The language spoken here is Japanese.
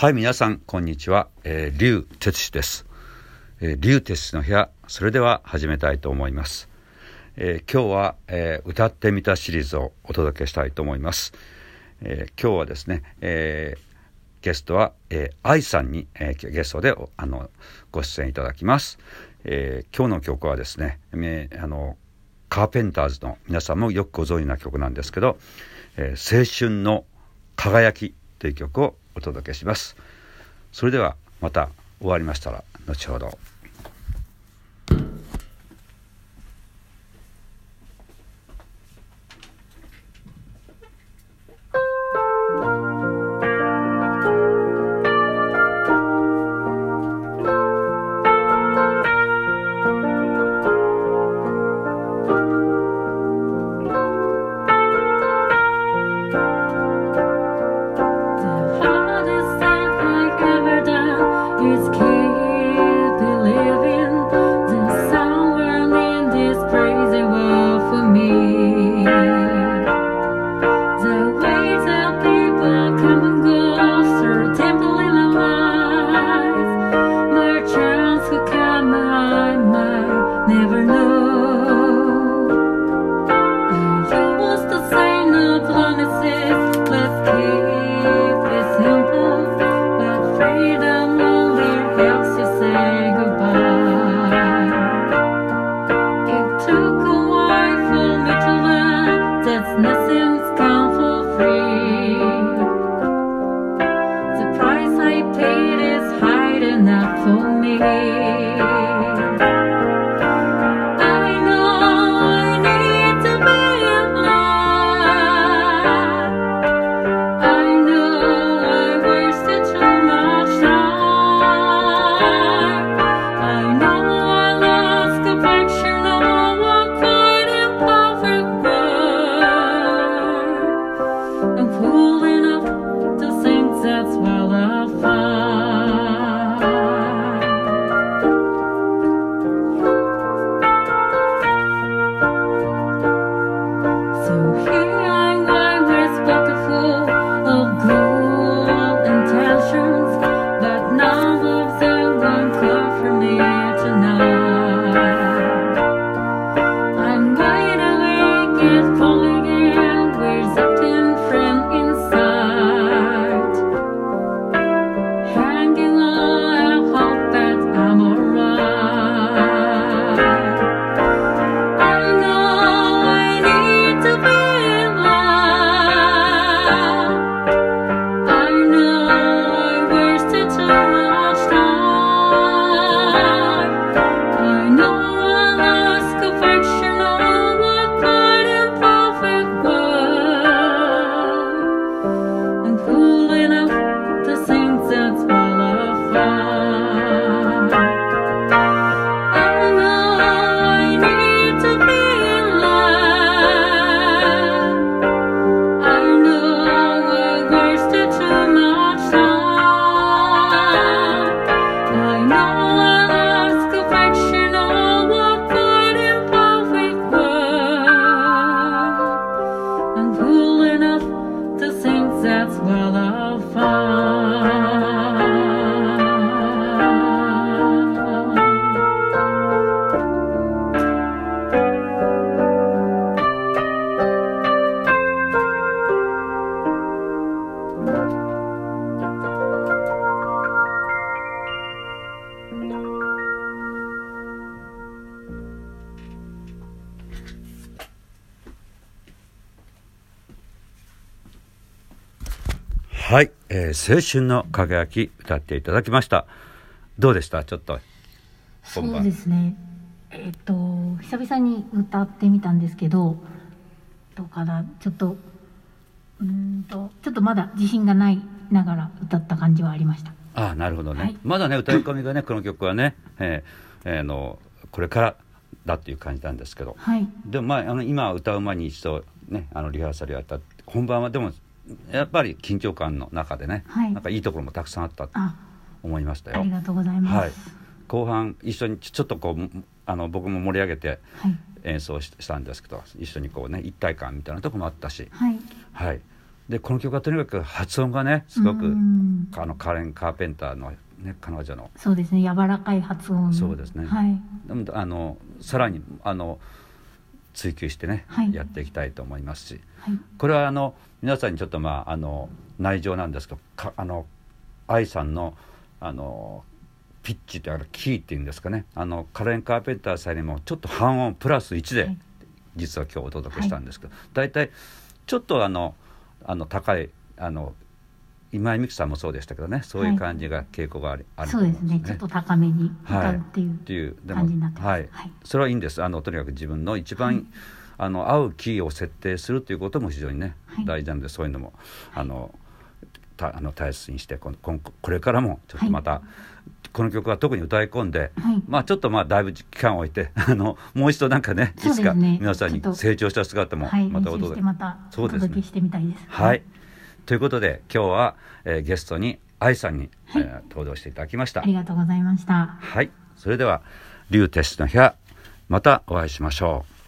はい、皆さん、こんにちは。えー、竜哲司です。えー、竜哲司の部屋、それでは始めたいと思います。えー、今日は、えー、歌ってみたシリーズをお届けしたいと思います。えー、今日はですね、えー、ゲストは、えー、愛さんに、えー、ゲストであのご出演いただきます。えー、今日の曲はですね、えー、あのカーペンターズの皆さんもよくご存知な曲なんですけど「えー、青春の輝き」という曲をお届けします。それではまた終わりましたら後ほど。never know. love. はい、えー、青春の輝き歌っていただきました。どうでした？ちょっと。そうですね。えっと、久々に歌ってみたんですけど、どうかな、ちょっと、うんと、ちょっとまだ自信がないながら歌った感じはありました。ああ、なるほどね。はい、まだね、歌い込みがね、この曲はね、えー、えー、の、これからだっていう感じなんですけど。はい。でも、まあ、あの、今歌う前に一度ね、あの、リハーサルやった。本番はでも、やっぱり緊張感の中でね、はい、なんかいいところもたくさんあったと思いましたよ。ありがとうございます。はい、後半一緒にちょっとこうあの僕も盛り上げて演奏したんですけど、はい、一緒にこうね一体感みたいなところもあったし、はい、はい、でこの曲はとにかく発音がねすごくうん。あのカレン・カーペンターの、ね、彼女の。そうですね。柔らかい発音。のそうですね。はい。でもあのさらにあの追求してね、はい。やっていきたいと思いますし。はい。これはあの皆さんにちょっとまああの内情なんですけどかあの愛さんのあのピッチってあるキーっていうんですかね。あのカレン・カーペンターさんにもちょっと半音プラス1で、はい。実は今日お届けしたんですけど、大体ちょっとあのあの高いあの今井美樹さんもそうでしたけどね。そういう感じが傾向があり、あるとそうですね。ちょっと高めに歌うっていう、感じになってます。はい、はい。それはいいんです。あのとにかく自分の一番、はい。あの合うキーを設定するということも非常にね、はい。大事なのでそういうのもあのたあの大切にしてこのこんこれからもちょっとまた、この曲は特に歌い込んで、はい。まあちょっとまあだいぶ期間を置いて あのもう一度なんかねいつか皆さんに成長した姿もはいまたお届け、てまたそうですしてみたいです。はい、ということで今日は、えーゲストに愛さんに、はい。えー登場していただきました。ありがとうございました。はい。それでは「竜鉄の部屋」またお会いしましょう